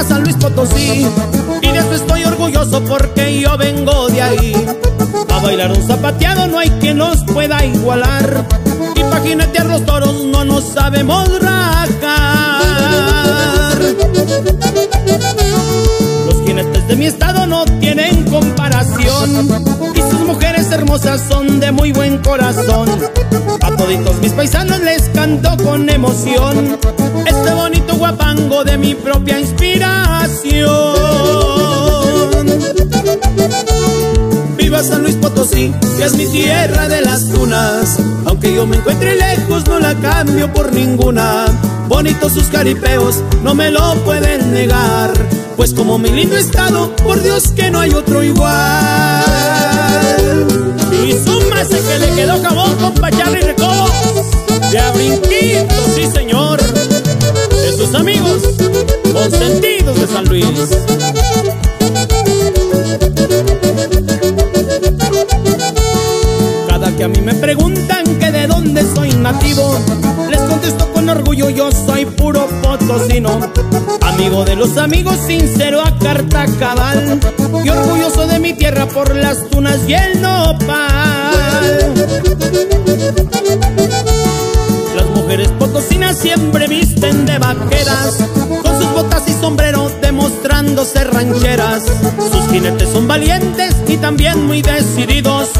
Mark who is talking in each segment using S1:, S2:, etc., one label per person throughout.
S1: Potosí y de eso estoy orgulloso porque yo vengo de ahí. A bailar un zapateado no hay quien nos pueda igualar y pa' jinetear los toros no nos sabemos rajar. Los jinetes de mi estado no tienen comparación y sus mujeres hermosas son de muy buen corazón. Mis paisanos les canto con emoción este bonito guapango de mi propia inspiración. Viva San Luis Potosí, que es mi tierra de las dunas. Aunque yo me encuentre lejos, no la cambio por ninguna. Bonitos sus caripeos, no me lo pueden negar. Pues como mi lindo estado, por Dios que no hay otro igual. Amigos, consentidos de San Luis. Cada que a mí me preguntan que de dónde soy nativo, les contesto con orgullo, yo soy puro potosino. Amigo de los amigos, sincero a carta cabal. Y orgulloso de mi tierra por las tunas y el nopal. Mujeres potosinas siempre visten de vaqueras, con sus botas y sombrero demostrándose rancheras. Sus jinetes son valientes y también muy decididos.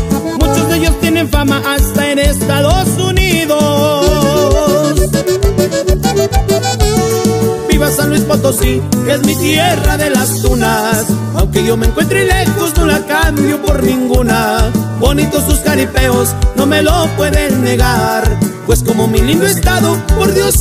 S1: Muchos de ellos tienen fama hasta en Estados Unidos. Viva San Luis Potosí, que es mi tierra de las tunas. Aunque yo me encuentre lejos, no la cambio por ninguna. Bonitos sus caripeos, no me lo pueden negar. Pues como mi lindo estado, por Dios